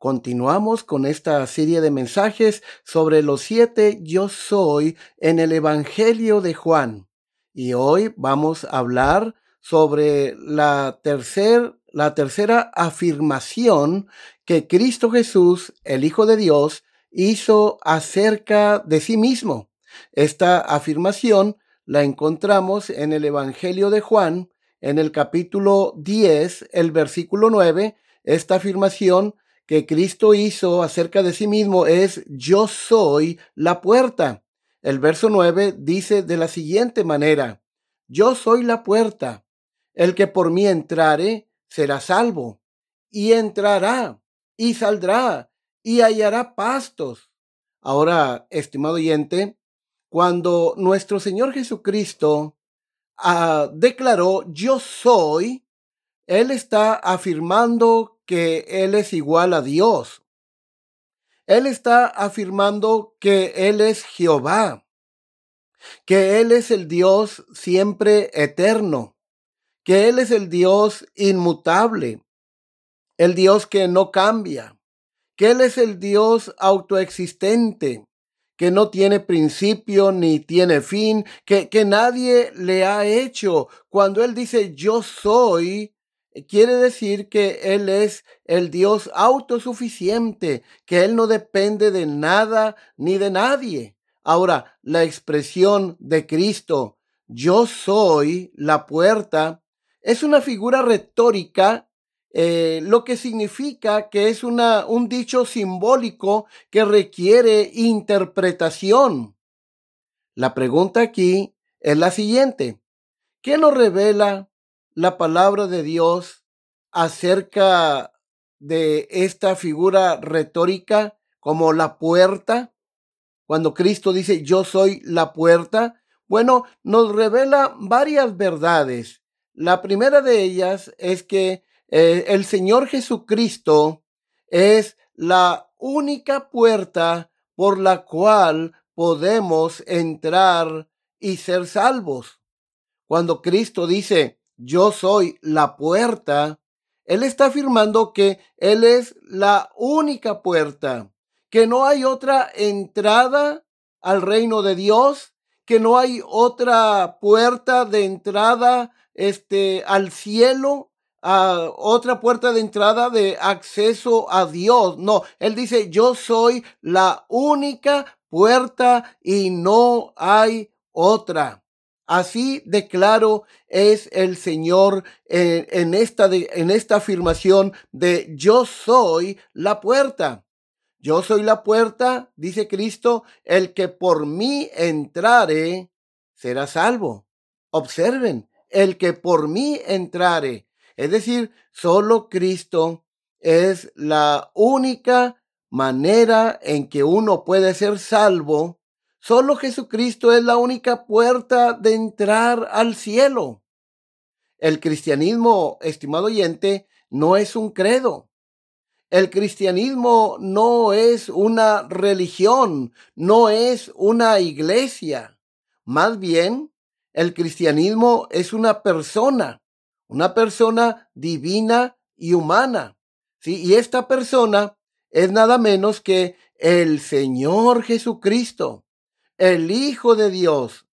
Continuamos con esta serie de mensajes sobre los siete yo soy en el Evangelio de Juan. Y hoy vamos a hablar sobre la, tercer, la tercera afirmación que Cristo Jesús, el Hijo de Dios, hizo acerca de sí mismo. Esta afirmación la encontramos en el Evangelio de Juan, en el capítulo 10, el versículo 9. Esta afirmación que Cristo hizo acerca de sí mismo es yo soy la puerta. El verso 9 dice de la siguiente manera, yo soy la puerta. El que por mí entrare será salvo, y entrará, y saldrá, y hallará pastos. Ahora, estimado oyente, cuando nuestro Señor Jesucristo ah, declaró yo soy, Él está afirmando que Él es igual a Dios. Él está afirmando que Él es Jehová, que Él es el Dios siempre eterno, que Él es el Dios inmutable, el Dios que no cambia, que Él es el Dios autoexistente, que no tiene principio ni tiene fin, que, que nadie le ha hecho. Cuando Él dice yo soy, quiere decir que Él es el Dios autosuficiente, que Él no depende de nada ni de nadie. Ahora, la expresión de Cristo, yo soy la puerta, es una figura retórica, eh, lo que significa que es una, un dicho simbólico que requiere interpretación. La pregunta aquí es la siguiente. ¿Qué nos revela la palabra de Dios acerca de esta figura retórica como la puerta? Cuando Cristo dice yo soy la puerta, bueno, nos revela varias verdades. La primera de ellas es que eh, el Señor Jesucristo es la única puerta por la cual podemos entrar y ser salvos. Cuando Cristo dice, yo soy la puerta, Él está afirmando que Él es la única puerta, que no hay otra entrada al reino de Dios, que no hay otra puerta de entrada este al cielo, a otra puerta de entrada de acceso a Dios. No, él dice, "Yo soy la única puerta y no hay otra." Así declaro es el Señor en, esta en esta afirmación de yo soy la puerta. Yo soy la puerta, dice Cristo, el que por mí entrare será salvo. Observen, el que por mí entrare. Es decir, solo Cristo es la única manera en que uno puede ser salvo Solo Jesucristo es la única puerta de entrar al cielo. El cristianismo, estimado oyente, no es un credo. El cristianismo no es una religión, no es una iglesia. Más bien, el cristianismo es una persona, una persona divina y humana. ¿sí? Y esta persona es nada menos que el Señor Jesucristo el Hijo de Dios,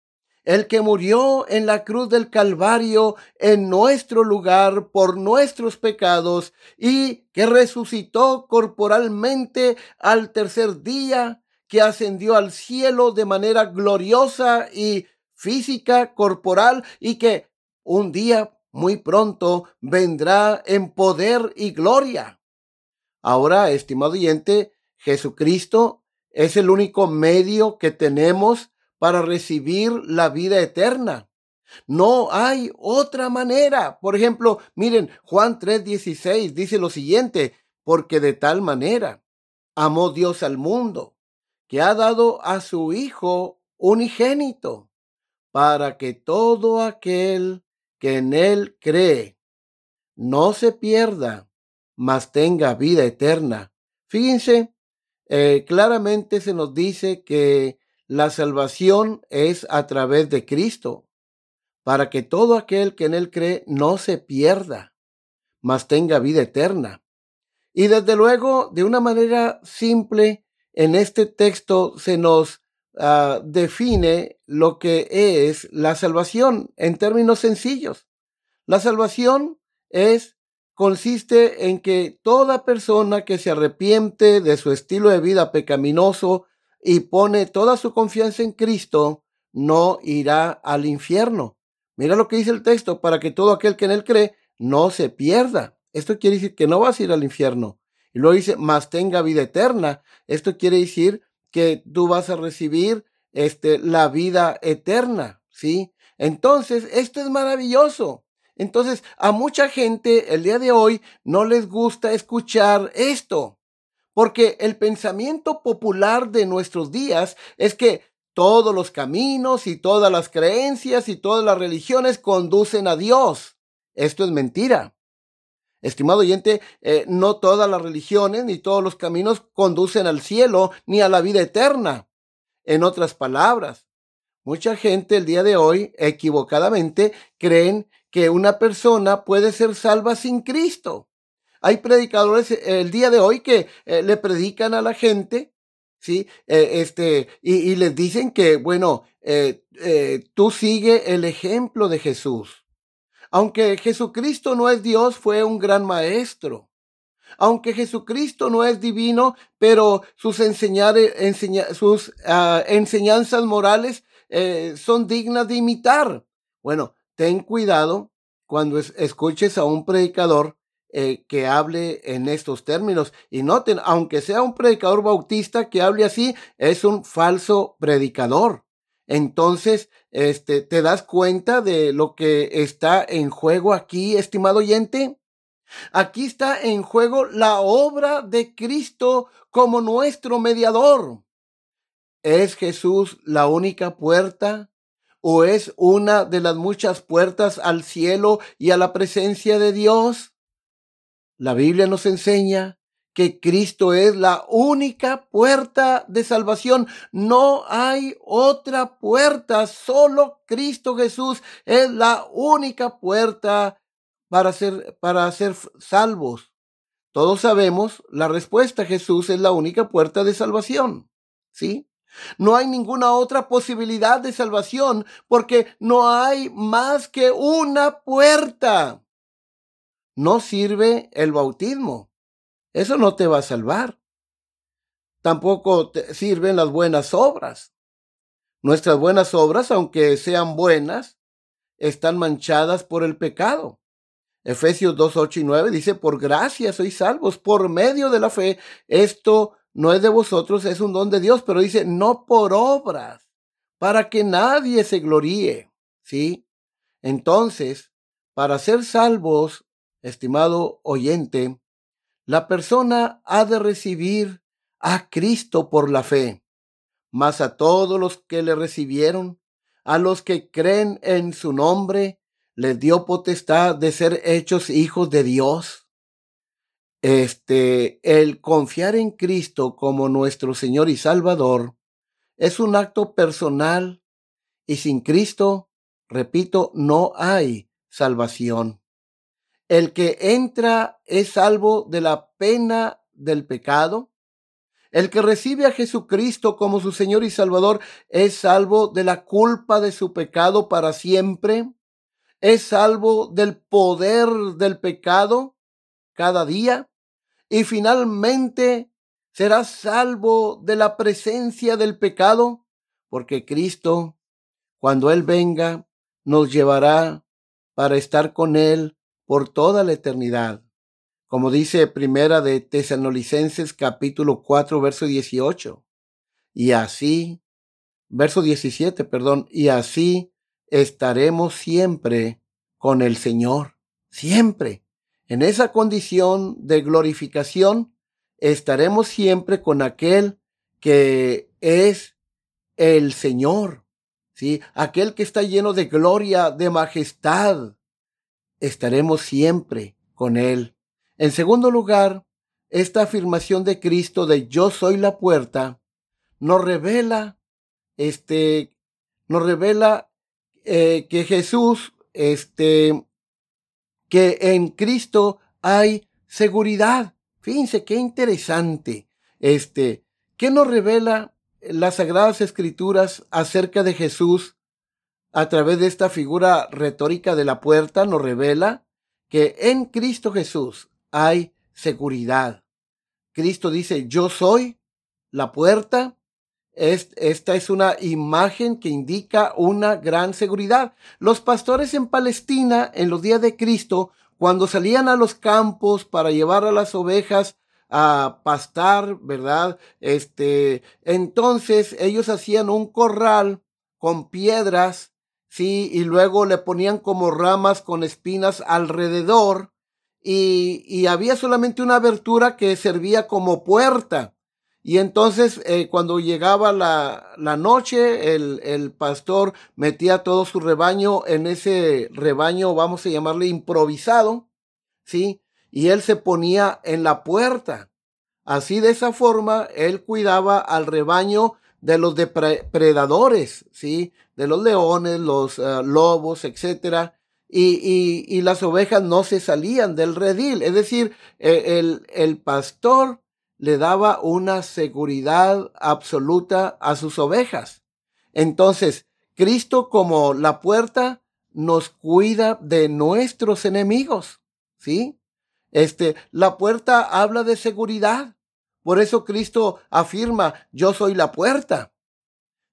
el que murió en la cruz del Calvario en nuestro lugar por nuestros pecados y que resucitó corporalmente al tercer día, que ascendió al cielo de manera gloriosa y física, corporal, y que un día muy pronto vendrá en poder y gloria. Ahora, estimado oyente, Jesucristo es el único medio que tenemos para recibir la vida eterna. No hay otra manera. Por ejemplo, miren, Juan 3:16 dice lo siguiente, porque de tal manera amó Dios al mundo, que ha dado a su Hijo unigénito, para que todo aquel que en él cree no se pierda, mas tenga vida eterna. Fíjense, eh, claramente se nos dice que la salvación es a través de Cristo, para que todo aquel que en Él cree no se pierda, mas tenga vida eterna. Y desde luego, de una manera simple, en este texto se nos ah, define lo que es la salvación en términos sencillos. La salvación es consiste en que toda persona que se arrepiente de su estilo de vida pecaminoso y pone toda su confianza en Cristo, no irá al infierno. Mira lo que dice el texto, para que todo aquel que en él cree no se pierda. Esto quiere decir que no vas a ir al infierno. Y luego dice, más tenga vida eterna. Esto quiere decir que tú vas a recibir este, la vida eterna, ¿sí? Entonces, esto es maravilloso. Entonces, a mucha gente el día de hoy no les gusta escuchar esto, porque el pensamiento popular de nuestros días es que todos los caminos y todas las creencias y todas las religiones conducen a Dios. Esto es mentira. Estimado oyente, eh, no todas las religiones ni todos los caminos conducen al cielo ni a la vida eterna. En otras palabras, mucha gente el día de hoy equivocadamente creen que una persona puede ser salva sin Cristo. Hay predicadores eh, el día de hoy que eh, le predican a la gente, ¿sí? Eh, este, y, les dicen que, bueno, tú sigue el ejemplo de Jesús. Aunque Jesucristo no es Dios, fue un gran maestro. Aunque Jesucristo no es divino, pero sus, sus ah, enseñanzas morales son dignas de imitar. Bueno, ten cuidado cuando escuches a un predicador eh, que hable en estos términos. Y noten, aunque sea un predicador bautista que hable así, es un falso predicador. Entonces, este, ¿te das cuenta de lo que está en juego aquí, estimado oyente? Aquí está en juego la obra de Cristo como nuestro mediador. ¿Es Jesús la única puerta o es una de las muchas puertas al cielo y a la presencia de Dios? La Biblia nos enseña que Cristo es la única puerta de salvación. No hay otra puerta, solo Cristo Jesús es la única puerta para ser, para ser salvos. Todos sabemos la respuesta. Jesús es la única puerta de salvación. ¿Sí? No hay ninguna otra posibilidad de salvación porque no hay más que una puerta. No sirve el bautismo. Eso no te va a salvar. Tampoco te sirven las buenas obras. Nuestras buenas obras, aunque sean buenas, están manchadas por el pecado. Efesios 2, 8 y 9 dice, por gracia sois salvos por medio de la fe. Esto no es de vosotros, es un don de Dios, pero dice, no por obras, para que nadie se gloríe. ¿Sí? Entonces, para ser salvos, estimado oyente, la persona ha de recibir a Cristo por la fe, mas a todos los que le recibieron, a los que creen en su nombre, les dio potestad de ser hechos hijos de Dios este, el confiar en Cristo como nuestro Señor y Salvador es un acto personal y sin Cristo, repito, no hay salvación. El que entra es salvo de la pena del pecado. El que recibe a Jesucristo como su Señor y Salvador es salvo de la culpa de su pecado para siempre. Es salvo del poder del pecado cada día. Y finalmente será salvo de la presencia del pecado, porque Cristo, cuando Él venga, nos llevará para estar con Él por toda la eternidad como dice Primera de Tesanolicenses capítulo 4, verso 18. Y así, verso 17, perdón, y así estaremos siempre con el Señor, siempre. En esa condición de glorificación, estaremos siempre con aquel que es el Señor, ¿sí? Aquel que está lleno de gloria, de majestad. Estaremos siempre con Él. En segundo lugar, esta afirmación de Cristo de yo soy la puerta nos revela, este, nos revela eh, que Jesús, este, que en Cristo hay seguridad. Fíjense qué interesante. Este, ¿qué nos revela las Sagradas Escrituras acerca de Jesús a través de esta figura retórica de la puerta? Nos revela que en Cristo Jesús hay seguridad. Cristo dice, yo soy la puerta. Esta es una imagen que indica una gran seguridad. Los pastores en Palestina, en los días de Cristo, cuando salían a los campos para llevar a las ovejas a pastar, ¿verdad? Este, entonces ellos hacían un corral con piedras, sí, y luego le ponían como ramas con espinas alrededor y, había solamente una abertura que servía como puerta. Y entonces eh, cuando llegaba la, la noche, el, el, pastor metía todo su rebaño en ese rebaño, vamos a llamarle improvisado, ¿sí? Y él se ponía en la puerta. Así de esa forma, él cuidaba al rebaño de los depredadores, ¿sí? De los leones, los eh, lobos, etcétera y, y, las ovejas no se salían del redil. Es decir, e, el, el pastor le daba una seguridad absoluta a sus ovejas. Entonces, Cristo como la puerta nos cuida de nuestros enemigos, ¿sí? Este, la puerta habla de seguridad. Por eso Cristo afirma, yo soy la puerta.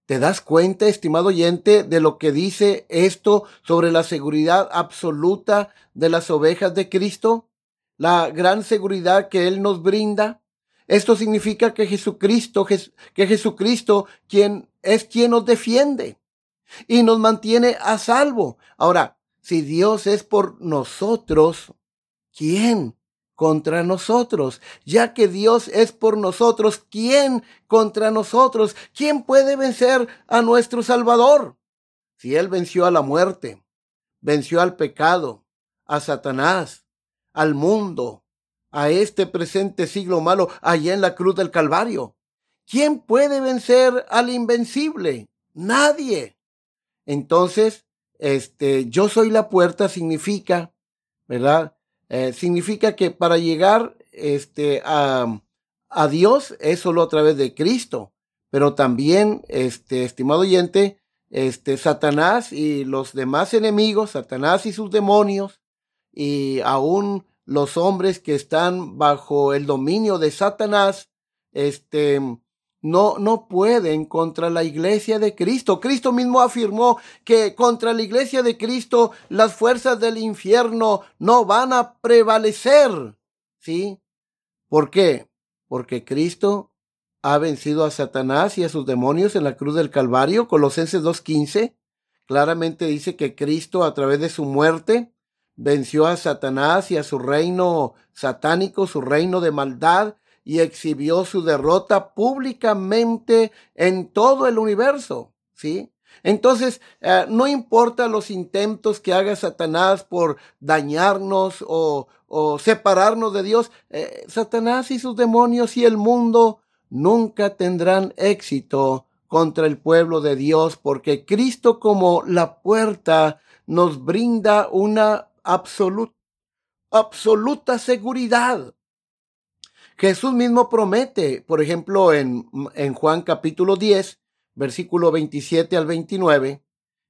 ¿Te das cuenta, estimado oyente, de lo que dice esto sobre la seguridad absoluta de las ovejas de Cristo? La gran seguridad que Él nos brinda. Esto significa que Jesucristo, que Jesucristo quien es quien nos defiende y nos mantiene a salvo. Ahora, si Dios es por nosotros, ¿quién contra nosotros, ya que Dios es por nosotros, ¿quién contra nosotros? ¿Quién puede vencer a nuestro Salvador? Si Él venció a la muerte, venció al pecado, a Satanás, al mundo, a este presente siglo malo allá en la cruz del Calvario. ¿Quién puede vencer al invencible? Nadie. Entonces, este, yo soy la puerta significa, ¿verdad? Eh, significa que para llegar este, a, a, Dios es solo a través de Cristo. Pero también, este, estimado oyente, este, Satanás y los demás enemigos, Satanás y sus demonios, y aún los hombres que están bajo el dominio de Satanás, este, no, no pueden contra la iglesia de Cristo. Cristo mismo afirmó que contra la iglesia de Cristo las fuerzas del infierno no van a prevalecer. ¿Sí? ¿Por qué? Porque Cristo ha vencido a Satanás y a sus demonios en la cruz del Calvario. Colosenses 2.15 claramente dice que Cristo a través de su muerte venció a Satanás y a su reino satánico, su reino de maldad, y exhibió su derrota públicamente en todo el universo, ¿sí? Entonces, eh, no importa los intentos que haga Satanás por dañarnos o, separarnos de Dios, eh, Satanás y sus demonios y el mundo nunca tendrán éxito contra el pueblo de Dios, porque Cristo como la puerta nos brinda una absoluta, seguridad Jesús mismo promete, por ejemplo, en, en Juan capítulo 10, versículo 27 al 29,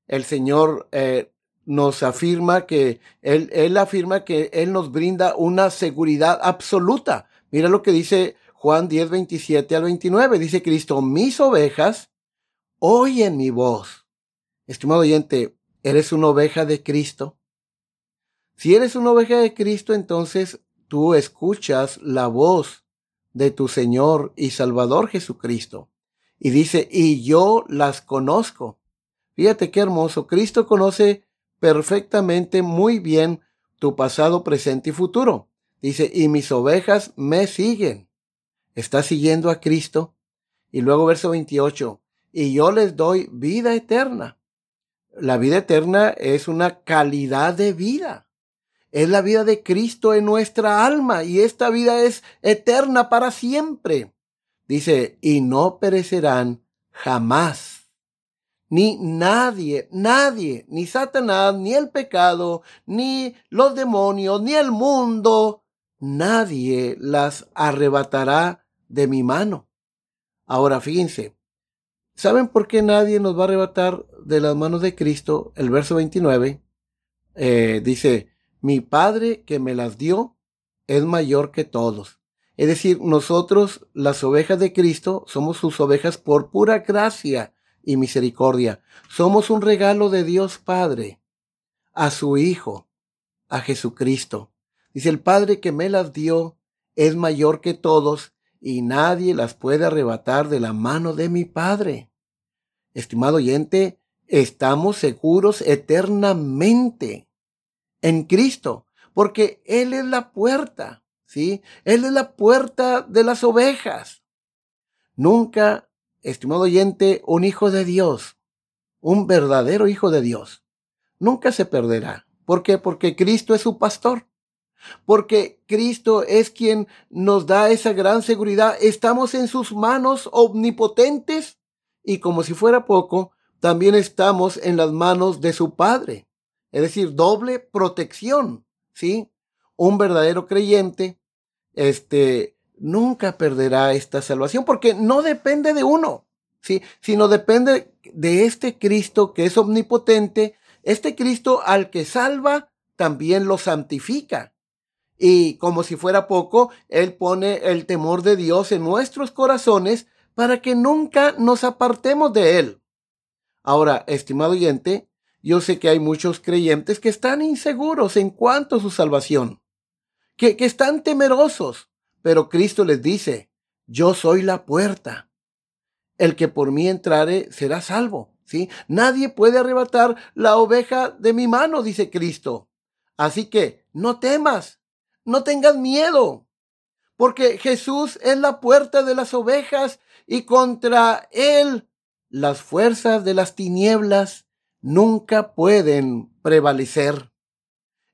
el Señor eh, nos afirma que él, él afirma que Él nos brinda una seguridad absoluta. Mira lo que dice Juan 10, 27 al 29. Dice Cristo, mis ovejas oyen mi voz. Estimado oyente, ¿eres una oveja de Cristo? Si eres una oveja de Cristo, entonces tú escuchas la voz de tu Señor y Salvador Jesucristo. Y dice, y yo las conozco. Fíjate qué hermoso. Cristo conoce perfectamente muy bien tu pasado, presente y futuro. Dice, y mis ovejas me siguen. ¿Estás siguiendo a Cristo? Y luego verso 28, y yo les doy vida eterna. La vida eterna es una calidad de vida. Es la vida de Cristo en nuestra alma y esta vida es eterna para siempre. Dice, y no perecerán jamás. Ni nadie, nadie, ni Satanás, ni el pecado, ni los demonios, ni el mundo, nadie las arrebatará de mi mano. Ahora fíjense, ¿saben por qué nadie nos va a arrebatar de las manos de Cristo? El verso 29 eh, dice, mi Padre que me las dio es mayor que todos. Es decir, nosotros, las ovejas de Cristo, somos sus ovejas por pura gracia y misericordia. Somos un regalo de Dios Padre a su Hijo, a Jesucristo. Dice, el Padre que me las dio es mayor que todos y nadie las puede arrebatar de la mano de mi Padre. Estimado oyente, estamos seguros eternamente en Cristo, porque Él es la puerta, ¿sí? Él es la puerta de las ovejas. Nunca, estimado oyente, un hijo de Dios, un verdadero hijo de Dios, nunca se perderá. ¿Por qué? Porque Cristo es su pastor. Porque Cristo es quien nos da esa gran seguridad. Estamos en sus manos omnipotentes y como si fuera poco, también estamos en las manos de su Padre es decir, doble protección, ¿sí? Un verdadero creyente, este, nunca perderá esta salvación porque no depende de uno, ¿sí? Sino depende de este Cristo que es omnipotente, este Cristo al que salva, también lo santifica. Y como si fuera poco, Él pone el temor de Dios en nuestros corazones para que nunca nos apartemos de Él. Ahora, estimado oyente, yo sé que hay muchos creyentes que están inseguros en cuanto a su salvación, que, que están temerosos, pero Cristo les dice, yo soy la puerta. El que por mí entrare será salvo. ¿sí? Nadie puede arrebatar la oveja de mi mano, dice Cristo. Así que no temas, no tengas miedo, porque Jesús es la puerta de las ovejas y contra él las fuerzas de las tinieblas nunca pueden prevalecer.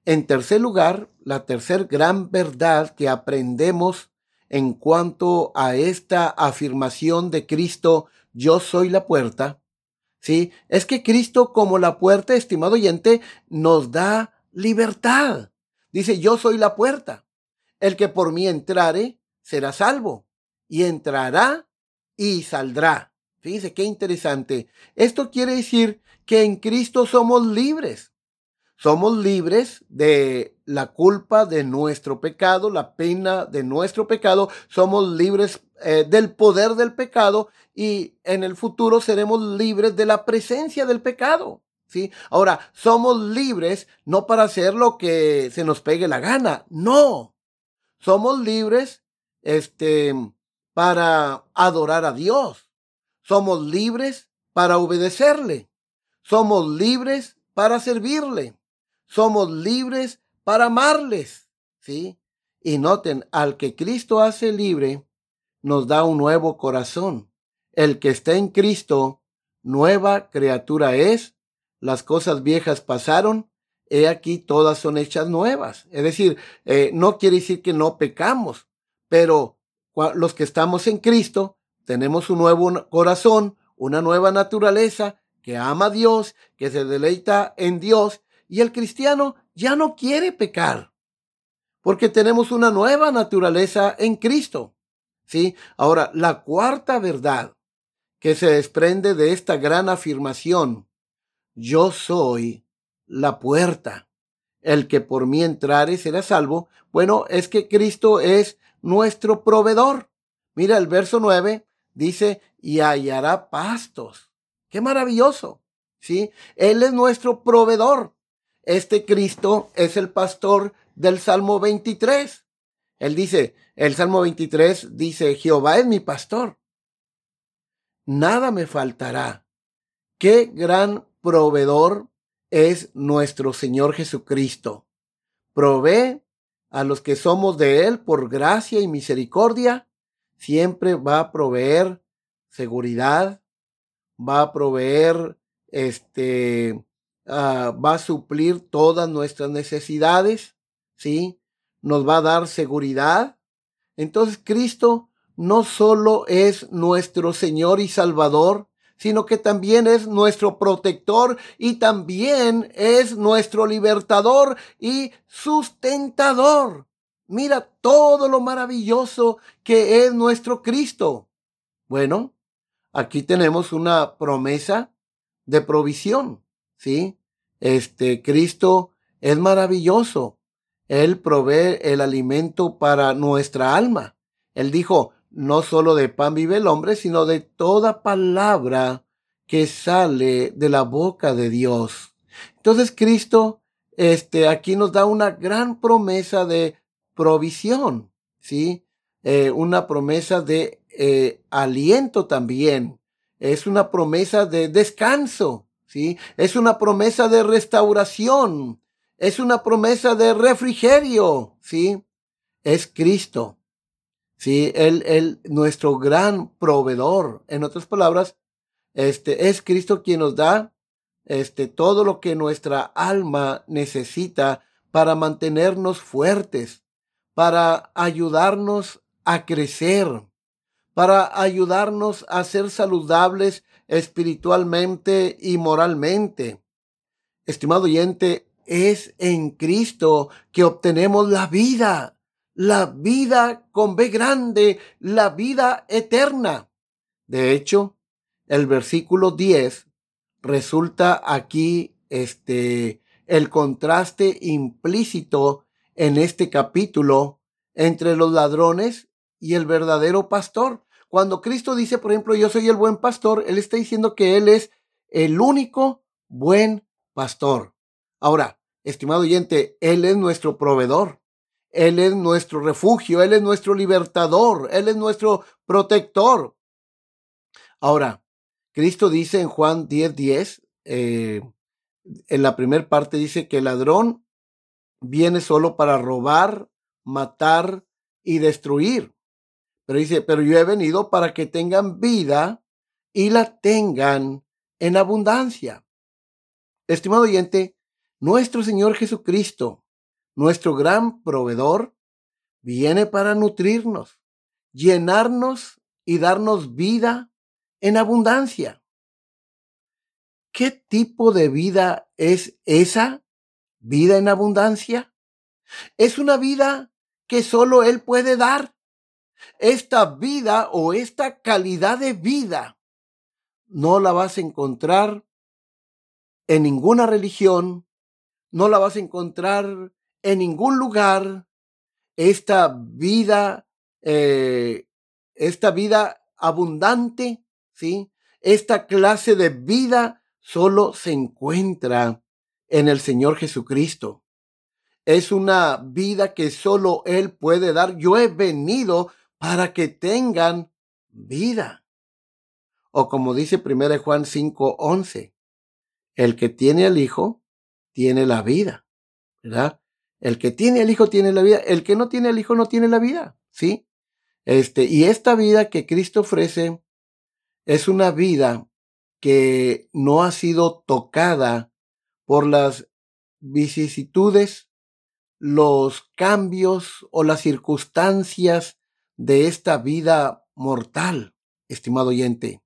En tercer lugar, la tercer gran verdad que aprendemos en cuanto a esta afirmación de Cristo, yo soy la puerta, ¿sí? Es que Cristo como la puerta, estimado oyente, nos da libertad. Dice, yo soy la puerta. El que por mí entrare será salvo y entrará y saldrá. Fíjense qué interesante. Esto quiere decir que en Cristo somos libres. Somos libres de la culpa de nuestro pecado, la pena de nuestro pecado. Somos libres eh, del poder del pecado y en el futuro seremos libres de la presencia del pecado. ¿sí? Ahora, somos libres no para hacer lo que se nos pegue la gana. No. Somos libres este, para adorar a Dios. Somos libres para obedecerle. Somos libres para servirle. Somos libres para amarles. ¿Sí? Y noten, al que Cristo hace libre, nos da un nuevo corazón. El que está en Cristo, nueva criatura es. Las cosas viejas pasaron. He aquí todas son hechas nuevas. Es decir, eh, no quiere decir que no pecamos, pero los que estamos en Cristo tenemos un nuevo corazón, una nueva naturaleza que ama a Dios, que se deleita en Dios, y el cristiano ya no quiere pecar. porque tenemos una nueva naturaleza en Cristo. ¿Sí? Ahora, la cuarta verdad que se desprende de esta gran afirmación, yo soy la puerta. El que por mí entrare será salvo. Bueno, es que Cristo es nuestro proveedor. Mira, el verso 9 dice, y hallará pastos. Qué maravilloso. ¿Sí? Él es nuestro proveedor. Este Cristo es el pastor del Salmo 23. Él dice, el Salmo 23 dice, Jehová es mi pastor. Nada me faltará. Qué gran proveedor es nuestro Señor Jesucristo. Provee a los que somos de Él por gracia y misericordia. Siempre va a proveer seguridad, va a proveer, este, ah, va a suplir todas nuestras necesidades, ¿sí? Nos va a dar seguridad. Entonces Cristo no solo es nuestro Señor y Salvador, sino que también es nuestro protector y también es nuestro libertador y sustentador. Mira todo lo maravilloso que es nuestro Cristo. Bueno, aquí tenemos una promesa de provisión, ¿sí? Este Cristo es maravilloso. Él provee el alimento para nuestra alma. Él dijo, no solo de pan vive el hombre, sino de toda palabra que sale de la boca de Dios. Entonces Cristo, este, aquí nos da una gran promesa de provisión, ¿sí? Eh, una promesa de eh, aliento también. Es una promesa de descanso, ¿sí? Es una promesa de restauración. Es una promesa de refrigerio, ¿sí? Es Cristo. Sí, él, él, nuestro gran proveedor. En otras palabras, este es Cristo quien nos da este todo lo que nuestra alma necesita para mantenernos fuertes, para ayudarnos a crecer, para ayudarnos a ser saludables espiritualmente y moralmente. Estimado oyente, es en Cristo que obtenemos la vida la vida con B grande, la vida eterna. De hecho, el versículo 10 resulta aquí este el contraste implícito en este capítulo entre los ladrones y el verdadero pastor. Cuando Cristo dice, por ejemplo, yo soy el buen pastor, Él está diciendo que Él es el único buen pastor. Ahora, estimado oyente, Él es nuestro proveedor. Él es nuestro refugio, Él es nuestro libertador, Él es nuestro protector. Ahora, Cristo dice en Juan 10:10, 10, eh, en la primera parte dice que el ladrón viene solo para robar, matar y destruir. Pero dice, pero yo he venido para que tengan vida y la tengan en abundancia. Estimado oyente, nuestro Señor Jesucristo nuestro gran proveedor, viene para nutrirnos, llenarnos y darnos vida en abundancia. ¿Qué tipo de vida es esa vida en abundancia? Es una vida que solo Él puede dar. Esta vida o esta calidad de vida no la vas a encontrar en ninguna religión, no la vas a encontrar en ningún lugar esta vida, eh, esta vida abundante, ¿sí? Esta clase de vida solo se encuentra en el Señor Jesucristo. Es una vida que solo Él puede dar. Yo he venido para que tengan vida. O como dice 1 Juan 5, 11, el que tiene al Hijo tiene la vida, ¿verdad? El que tiene el Hijo tiene la vida, el que no tiene el Hijo no tiene la vida, ¿sí? Este, y esta vida que Cristo ofrece es una vida que no ha sido tocada por las vicisitudes, los cambios o las circunstancias de esta vida mortal, estimado oyente.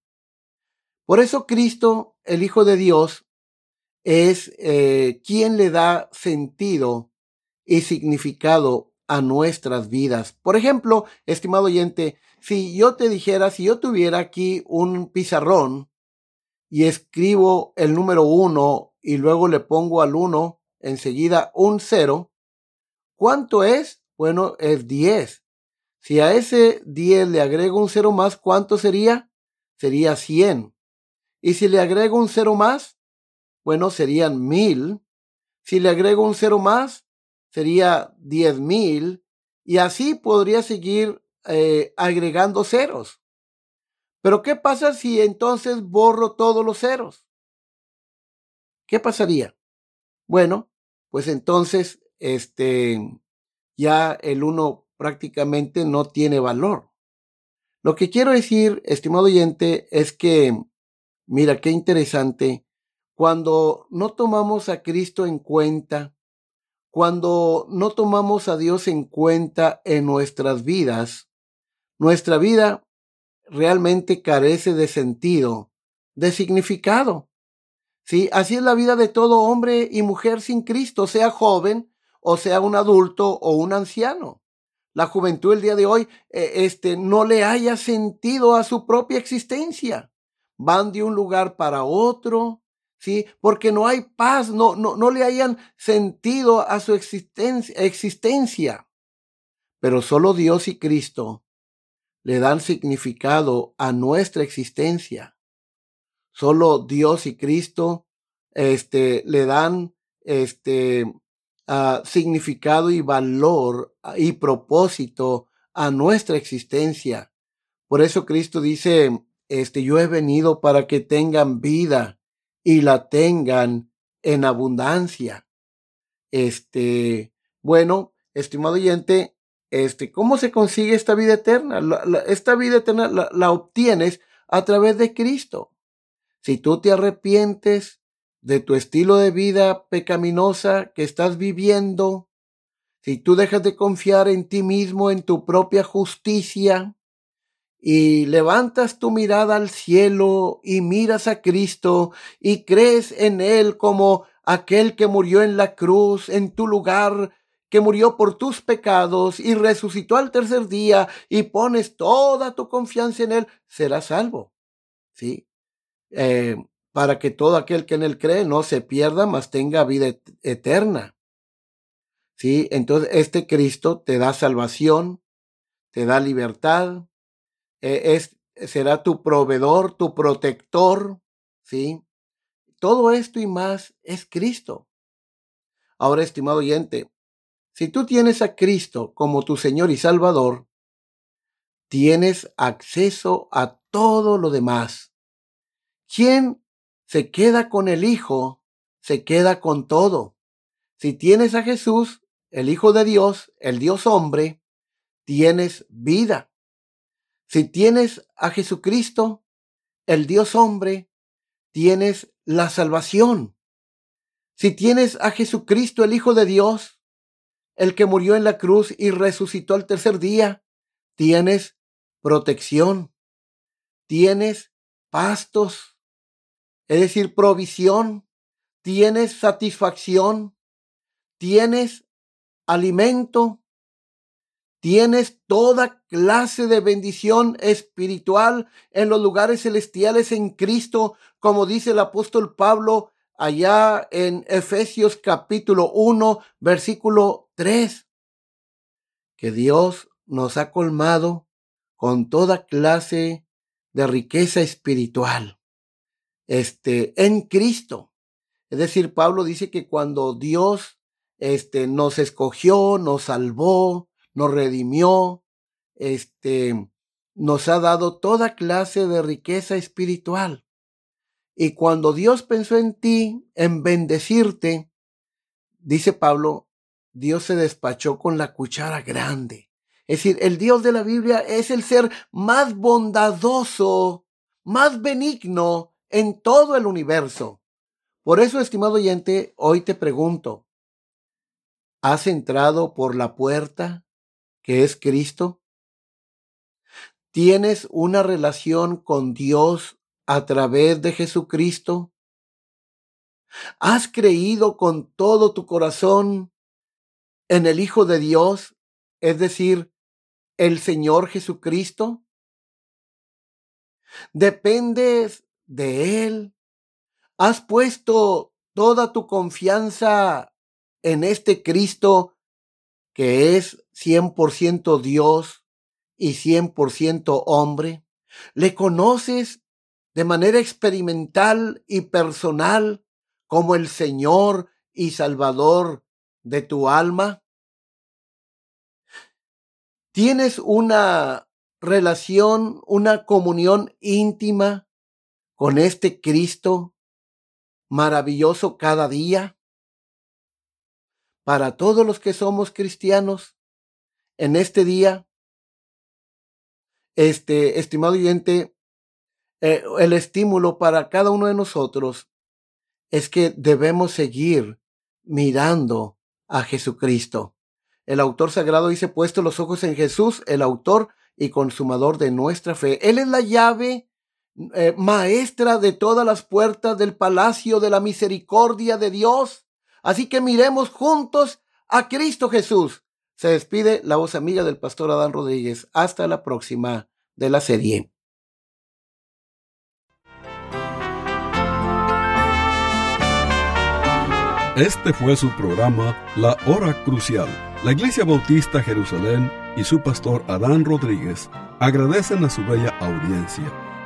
Por eso Cristo, el Hijo de Dios, es eh, quien le da sentido y significado a nuestras vidas. Por ejemplo, estimado oyente, si yo te dijera, si yo tuviera aquí un pizarrón y escribo el número uno y luego le pongo al uno enseguida un cero, ¿cuánto es? Bueno, es 10. Si a ese 10 le agrego un cero más, ¿cuánto sería? Sería 100. Y si le agrego un cero más, bueno, serían 1000. Si le agrego un cero más, sería 10.000. Y así podría seguir eh, agregando ceros. Pero ¿qué pasa si entonces borro todos los ceros? ¿Qué pasaría? Bueno, pues entonces, este, ya el 1 prácticamente no tiene valor. Lo que quiero decir, estimado oyente, es que, mira, qué interesante, cuando no tomamos a Cristo en cuenta, cuando no tomamos a Dios en cuenta en nuestras vidas, nuestra vida realmente carece de sentido, de significado. Sí, así es la vida de todo hombre y mujer sin Cristo, sea joven o sea un adulto o un anciano. La juventud el día de hoy eh, este, no le haya sentido a su propia existencia. Van de un lugar para otro, ¿sí? Porque no hay paz, no, no, no le hayan sentido a su existencia, existencia. Pero solo Dios y Cristo le dan significado a nuestra existencia. Solo Dios y Cristo este, le dan este, significado y valor y propósito a nuestra existencia. Por eso Cristo dice, este, yo he venido para que tengan vida y la tengan en abundancia. Este, bueno, estimado oyente, este, ¿cómo se consigue esta vida eterna? esta vida eterna la obtienes a través de Cristo. Si tú te arrepientes de tu estilo de vida pecaminosa que estás viviendo, si tú dejas de confiar en ti mismo, en tu propia justicia, y levantas tu mirada al cielo y miras a Cristo y crees en Él como aquel que murió en la cruz en tu lugar, que murió por tus pecados y resucitó al tercer día y pones toda tu confianza en Él, serás salvo. ¿Sí? Eh, para que todo aquel que en él cree no se pierda, mas tenga vida eterna. ¿Sí? Entonces, este Cristo te da salvación, te da libertad, e, es, será tu proveedor, tu protector, ¿sí? Todo esto y más es Cristo. Ahora, estimado oyente, si tú tienes a Cristo como tu Señor y Salvador, tienes acceso a todo lo demás. ¿Quién se queda con el Hijo, se queda con todo. Si tienes a Jesús, el Hijo de Dios, el Dios hombre, tienes vida. Si tienes a Jesucristo, el Dios hombre, tienes la salvación. Si tienes a Jesucristo, el Hijo de Dios, el que murió en la cruz y resucitó al tercer día, tienes protección, tienes pastos, es decir, provisión, tienes satisfacción, tienes alimento, tienes toda clase de bendición espiritual en los lugares celestiales en Cristo, como dice el apóstol Pablo allá en Efesios capítulo 1, versículo 3, que Dios nos ha colmado con toda clase de riqueza espiritual este, en Cristo. Es decir, Pablo dice que cuando Dios este, nos escogió, nos salvó, nos redimió, este, nos ha dado toda clase de riqueza espiritual. Y cuando Dios pensó en ti, en bendecirte, dice Pablo, Dios se despachó con la cuchara grande. Es decir, el Dios de la Biblia es el ser más bondadoso, más benigno, en todo el universo. Por eso, estimado oyente, hoy te pregunto, ¿has entrado por la puerta que es Cristo? ¿Tienes una relación con Dios a través de Jesucristo? ¿Has creído con todo tu corazón en el Hijo de Dios, es decir, el Señor Jesucristo? ¿Dependes de Él? ¿Has puesto toda tu confianza en este Cristo que es 100% Dios y 100% hombre? ¿Le conoces de manera experimental y personal como el Señor y Salvador de tu alma? ¿Tienes una relación, una comunión íntima con este Cristo maravilloso cada día? Para todos los que somos cristianos, en este día, este, estimado oyente, eh, el estímulo para cada uno de nosotros es que debemos seguir mirando a Jesucristo. El autor sagrado dice, puesto los ojos en Jesús, el autor y consumador de nuestra fe. Él es la llave eh, maestra de todas las puertas del palacio de la misericordia de Dios. Así que miremos juntos a Cristo Jesús. Se despide la voz amiga del pastor Adán Rodríguez. Hasta la próxima de la serie. Este fue su programa La Hora Crucial. La Iglesia Bautista Jerusalén y su pastor Adán Rodríguez agradecen a su bella audiencia